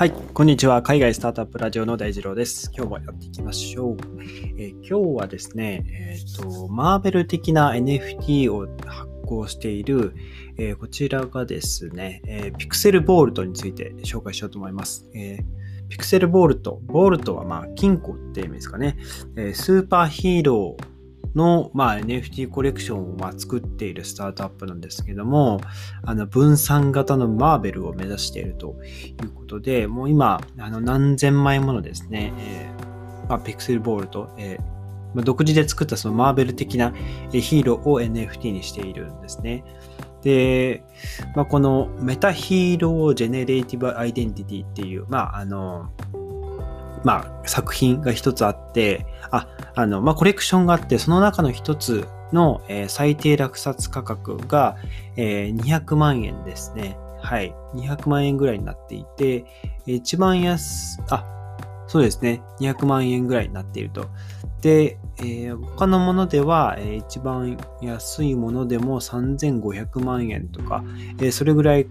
はい、こんにちは。海外スタートアップラジオの大二郎です。今日もやっていきましょう。えー、今日はですね、えっ、ー、と、マーベル的な NFT を発行している、えー、こちらがですね、えピクセルボールトについて紹介しようと思います。えピクセルボールト。ボールトはまあ金庫って意味ですかね。えスーパーヒーローの、まあ、NFT コレクションをまあ作っているスタートアップなんですけども、あの分散型のマーベルを目指しているということで、もう今、あの何千枚ものですね、えーまあ、ピクセルボルトと、えーまあ、独自で作ったそのマーベル的なヒーローを NFT にしているんですね。で、まあ、この Meta Hero Generative Identity っていう、まあ、あの、まあ、作品が一つあって、あ、あの、まあ、コレクションがあって、その中の一つの、えー、最低落札価格が、えー、200万円ですね。はい。200万円ぐらいになっていて、一番安、あ、そうですね。200万円ぐらいになっていると。で、えー、他のものでは、えー、一番安いものでも3500万円とか、えー、それぐらい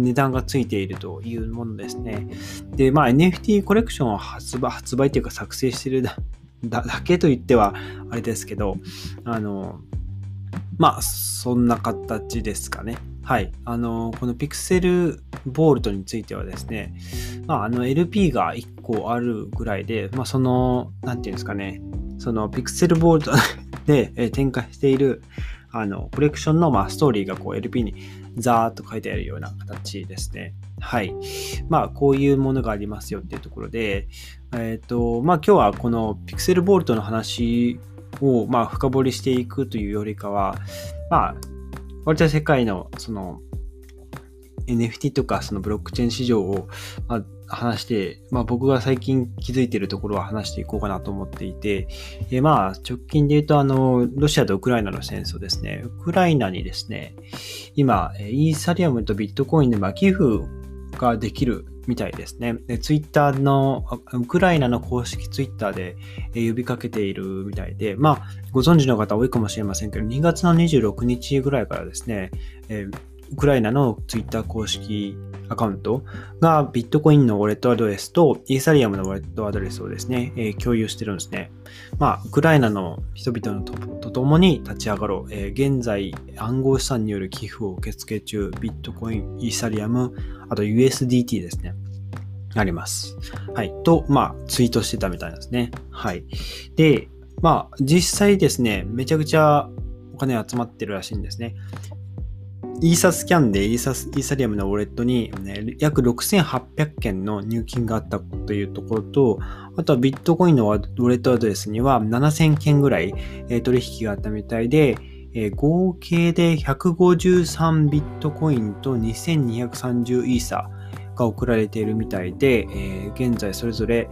値段がついているというものですね。で、まあ NFT コレクションを発売、発売というか作成しているだ だけと言ってはあれですけど、あの、まあそんな形ですかね。はい。あの、このピクセルボールトについてはですね、まああの LP が1個あるぐらいで、まあその、なんていうんですかね、そのピクセルボールト で展開しているあのコレクションのまあストーリーがこう LP にザーっと書いてあるような形ですね。はい。まあ、こういうものがありますよっていうところで、えっ、ー、と、まあ、今日はこのピクセルボルトの話を、まあ、深掘りしていくというよりかは、まあ、割と世界の、その、NFT とかそのブロックチェーン市場を、まあ、話して、まあ、僕が最近気づいているところは話していこうかなと思っていて、えまあ、直近で言うと、あの、ロシアとウクライナの戦争ですね。ウクライナにですね、今、イーサリアムとビットコインで、ま寄付ができるみたいですね。ツイッターの、ウクライナの公式ツイッターで呼びかけているみたいで、まあ、ご存知の方多いかもしれませんけど、2月の26日ぐらいからですね、えーウクライナのツイッター公式アカウントがビットコインのウォレットアドレスとイーサリアムのウォレットアドレスをですね、えー、共有してるんですね。まあ、ウクライナの人々のととともに立ち上がろう。えー、現在、暗号資産による寄付を受付中、ビットコイン、イーサリアム、あと USDT ですね。あります。はい。と、まあ、ツイートしてたみたいなんですね。はい。で、まあ、実際ですね、めちゃくちゃお金集まってるらしいんですね。イーサスキャンでイーサイーサリアムのウォレットに、ね、約6800件の入金があったというところと、あとはビットコインのウォレットアドレスには7000件ぐらい、取引があったみたいで、合計で153ビットコインと2230イーサが送られているみたいで、現在それぞれ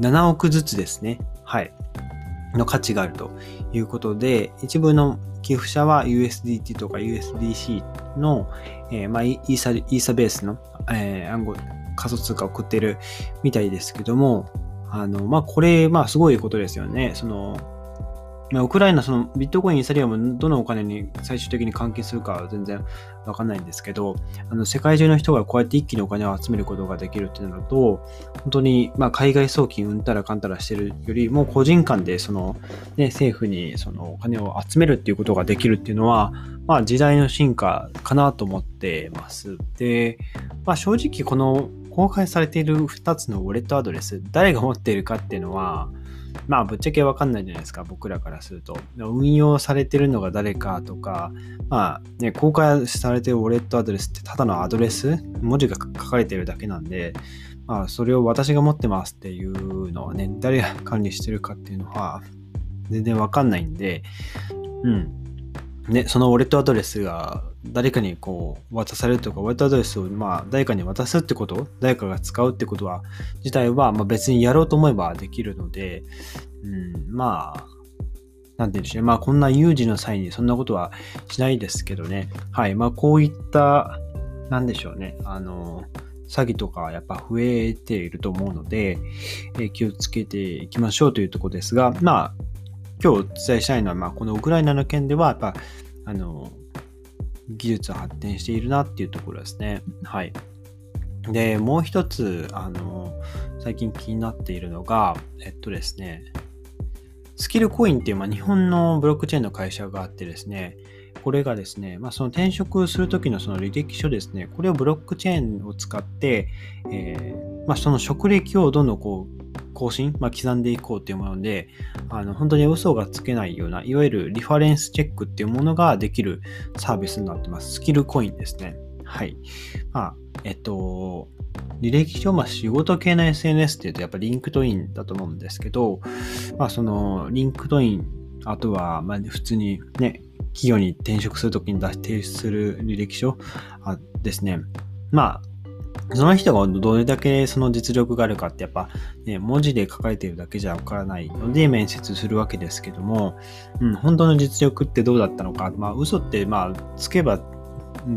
7億ずつですね。はい。の価値があるということで、一部の寄付者は USDT とか USDC の、えー、まあ、イーサ、イーサベースの、えー、暗号、仮想通貨を送ってるみたいですけども、あの、まあ、これ、まあ、すごいことですよね。その、まあ、ウクライナ、そのビットコイン、イーサリアム、どのお金に最終的に関係するかは全然わかんないんですけど、あの世界中の人がこうやって一気にお金を集めることができるっていうのと、本当に、まあ、海外送金うんたらかんたらしてるよりも、個人間でその、ね、政府にそのお金を集めるっていうことができるっていうのは、まあ、時代の進化かなと思ってます。で、まあ、正直この公開されている2つのウォレットアドレス、誰が持っているかっていうのは、まあぶっちゃけわかんないじゃないですか、僕らからすると。運用されてるのが誰かとか、まあね、公開されてるウォレットアドレスってただのアドレス、文字が書かれてるだけなんで、まあそれを私が持ってますっていうのはね、誰が管理してるかっていうのは全然わかんないんで、うん。ね、そのウォレットアドレスが誰かにこう渡されるとか、ウォレットアドレスをまあ誰かに渡すってこと、誰かが使うってことは、自体はま別にやろうと思えばできるので、うん、まあ、なんて言うんでしょうね。まあこんな有事の際にそんなことはしないですけどね。はい。まあこういった、なんでしょうね。あの、詐欺とかやっぱ増えていると思うので、え、気をつけていきましょうというとこですが、まあ、今日お伝えしたいのは、まあ、このウクライナの件では、やっぱ、あの、技術は発展しているなっていうところですね。はい。で、もう一つ、あの、最近気になっているのが、えっとですね、スキルコインっていう、まあ、日本のブロックチェーンの会社があってですね、これがですね、まあ、その転職するときのその履歴書ですね、これをブロックチェーンを使って、えー、まあ、その職歴をどんどんこう更新、まあ、刻んでいこうというもので、あの本当に嘘がつけないような、いわゆるリファレンスチェックっていうものができるサービスになってます。スキルコインですね。はい。まあ、えっと、履歴書、まあ仕事系の SNS っていうとやっぱ LinkedIn だと思うんですけど、まあその LinkedIn、あとはまあ普通にね、企業に転職するときに出提出する履歴書ですね。まあ、その人がどれだけその実力があるかってやっぱ、ね、文字で書かれているだけじゃわからないので面接するわけですけども、うん、本当の実力ってどうだったのか、まあ嘘ってまあつけば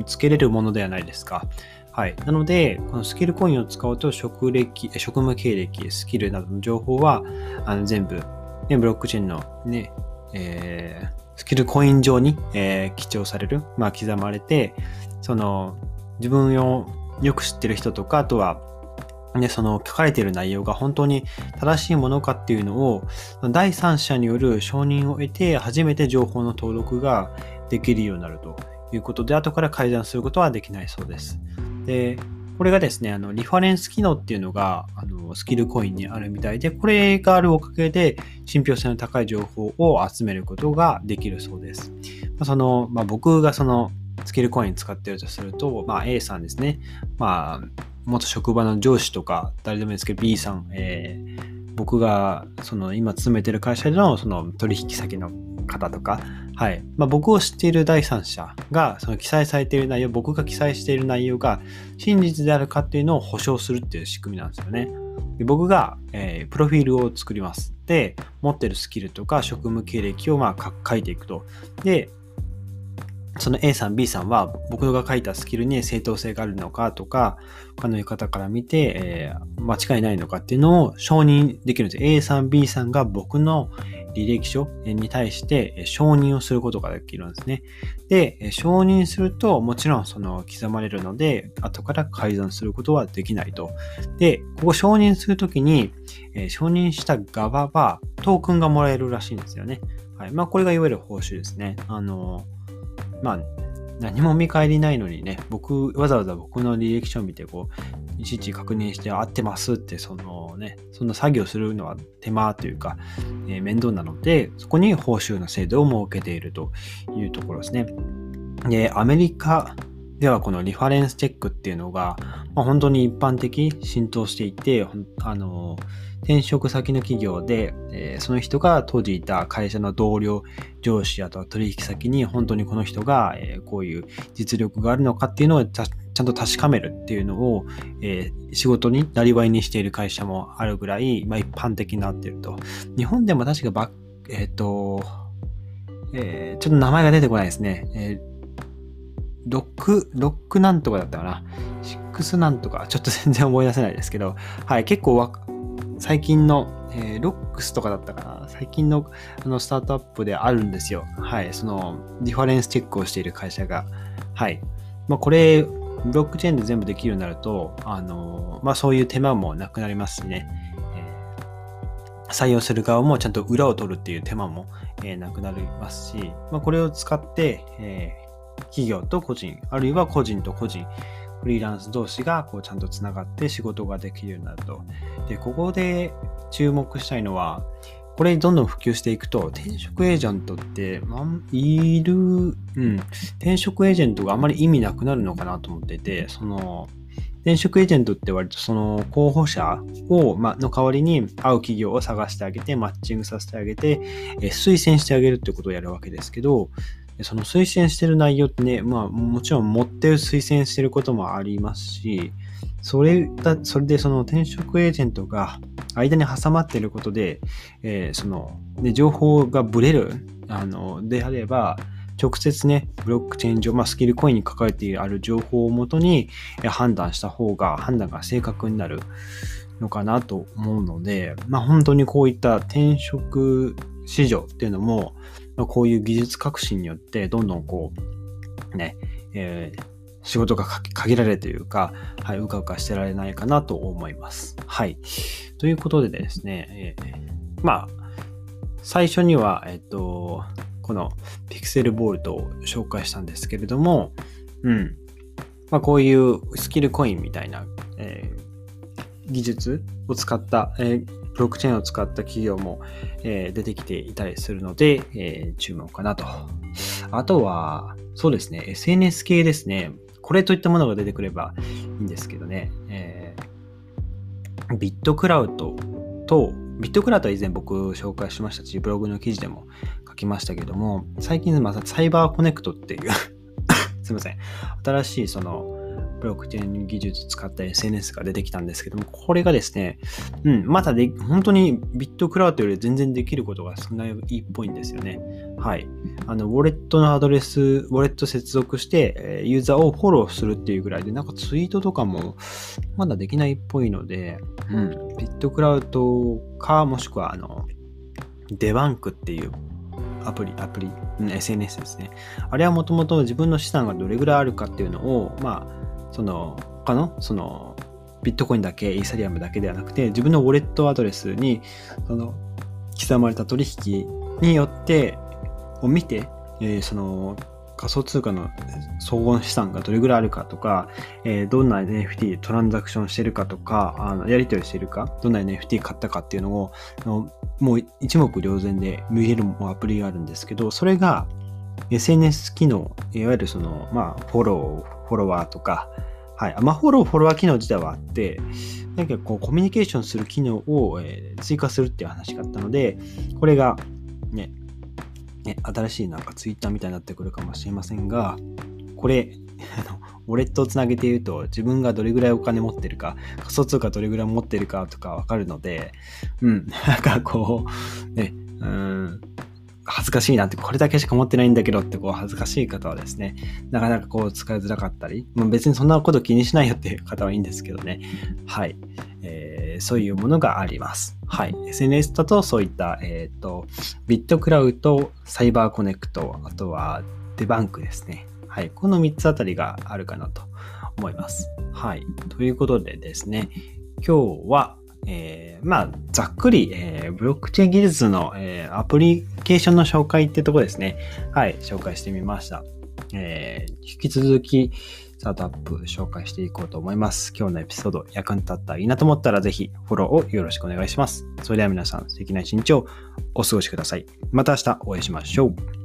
つけれるものではないですか。はい。なので、このスキルコインを使うと職歴、職務経歴、スキルなどの情報はあの全部、ね、ブロックチェーンのね、えー、スキルコイン上に、えー、記帳される、まあ、刻まれて、その、自分をよく知ってる人とか、あとは、ね、その書かれている内容が本当に正しいものかっていうのを第三者による承認を得て初めて情報の登録ができるようになるということで後から改ざんすることはできないそうです。でこれがですね、あのリファレンス機能っていうのがあのスキルコインにあるみたいで、これがあるおかげで信憑性の高い情報を集めることができるそうです。そのまあ、僕がそのスキルコイン使ってるとすると、まあ、A さんですね。まあ、元職場の上司とか、誰でもいいですけど、B さん、えー、僕がその今勤めてる会社でのその取引先の方とか、はい。まあ、僕を知っている第三者が、その記載されている内容、僕が記載している内容が真実であるかっていうのを保証するっていう仕組みなんですよね。で僕が、えー、プロフィールを作ります。で、持ってるスキルとか職務経歴をまあ書いていくと。で、その A さん、B さんは僕が書いたスキルに正当性があるのかとか、他の方から見て、えー、間違いないのかっていうのを承認できるんです。A さん、B さんが僕の履歴書に対して承認をすることができるんですね。で、承認するともちろんその刻まれるので、後から改ざんすることはできないと。で、ここ承認するときに、承認した側はトークンがもらえるらしいんですよね。はい。まあ、これがいわゆる報酬ですね。あの、まあ、何も見返りないのにね、僕、わざわざ僕の履歴書を見て、こう、いちいち確認して合ってますって、そのね、そんな作業するのは手間というか、えー、面倒なので、そこに報酬の制度を設けているというところですね。で、アメリカではこのリファレンスチェックっていうのが、まあ、本当に一般的、浸透していて、あのー転職先の企業で、えー、その人が当時いた会社の同僚、上司、あとは取引先に本当にこの人が、えー、こういう実力があるのかっていうのをちゃんと確かめるっていうのを、えー、仕事になりわいにしている会社もあるぐらい、まあ、一般的になっていると。日本でも確かバえっ、と、えちょっと名前が出てこないですね。えロック、ロックなんとかだったかな。シックスなんとか、ちょっと全然思い出せないですけど、はい、結構わ最近の、えー、ロックスとかだったかな最近のあのスタートアップであるんですよ。はい。その、ディファレンスチェックをしている会社が。はい。まあ、これ、ブロックチェーンで全部できるようになると、あの、まあ、そういう手間もなくなりますしね。採用する側もちゃんと裏を取るっていう手間も、えー、なくなりますし、まあ、これを使って、えー、企業と個人、あるいは個人と個人、フリーランス同士がこうちゃんとつながって仕事ができるようになると。で、ここで注目したいのは、これどんどん普及していくと、転職エージェントって、まいる、うん、転職エージェントがあまり意味なくなるのかなと思ってて、その、転職エージェントって割とその候補者を、ま、の代わりに会う企業を探してあげて、マッチングさせてあげて、え推薦してあげるってことをやるわけですけど、その推薦してる内容ってね、まあもちろん持ってる推薦してることもありますし、それだ、それでその転職エージェントが間に挟まっていることで、えー、その、ね、情報がブレる、あの、であれば、直接ね、ブロックチェーン上、まあ、スキルコインに書かれてある情報をもとに判断した方が、判断が正確になるのかなと思うので、まあ、本当にこういった転職市場っていうのも、こういう技術革新によってどんどんこう、ね、えー、仕事が限られるというか、はい、うかうかしてられないかなと思います。はい。ということでですね、えー、まあ、最初には、えっと、このピクセルボルトを紹介したんですけれども、うん。まあ、こういうスキルコインみたいな、えー、技術を使った、えー、ブロックチェーンを使った企業も、え、出てきていたりするので、え注目かなと。あとは、そうですね、SNS 系ですね。これといったものが出てくればいいんですけどね。えー、ビットクラウドと、ビットクラウドは以前僕紹介しましたし、ブログの記事でも書きましたけども、最近またサイバーコネクトっていう すいません。新しいその、ブロックチェーン技術使った SNS が出てきたんですけども、これがですね、うん、まだで、本当にビットクラウドより全然できることが少ないっぽいんですよね。はい。あの、ウォレットのアドレス、ウォレット接続して、ユーザーをフォローするっていうぐらいで、なんかツイートとかもまだできないっぽいので、うん、ビットクラウドか、もしくは、あの、デバンクっていうアプリ、アプリ、SNS ですね。あれはもともと自分の資産がどれぐらいあるかっていうのを、まあ、その他のそのビットコインだけ、イーサリアムだけではなくて、自分のウォレットアドレスに、その、刻まれた取引によって、を見て、えー、その、仮想通貨の総合資産がどれぐらいあるかとか、えー、どんな NFT でトランザクションしてるかとか、あのやり取りしてるか、どんな NFT 買ったかっていうのを、のもう一目瞭然で見えるアプリがあるんですけど、それが SNS 機能、いわゆるその、まあ、フォロー、フォロワーとか、はい。まあ、フォロー、フォロワー機能自体はあって、なんかこう、コミュニケーションする機能を、えー、追加するっていう話があったので、これが、ね、ね、新しいなんかツイッターみたいになってくるかもしれませんが、これ、あの、ウォレットをつなげて言うと、自分がどれぐらいお金持ってるか、仮想通貨どれぐらい持ってるかとかわかるので、うん、なんかこう、ね、うん、恥ずかしいなって、これだけしか持ってないんだけどってこう恥ずかしい方はですね、なかなかこう使いづらかったり、まあ、別にそんなこと気にしないよっていう方はいいんですけどね。はい。えー、そういうものがあります。はい。SNS だとそういった、えっ、ー、と、ビットクラウド、サイバーコネクト、あとはデバンクですね。はい。この3つあたりがあるかなと思います。はい。ということでですね、今日は、えー、まあ、ざっくり、えー、ブロックチェーン技術の、えー、アプリケーションの紹介ってとこですね。はい、紹介してみました。えー、引き続き、スタートアップ紹介していこうと思います。今日のエピソード役に立ったらいいなと思ったらぜひフォローをよろしくお願いします。それでは皆さん素敵な一日をお過ごしください。また明日お会いしましょう。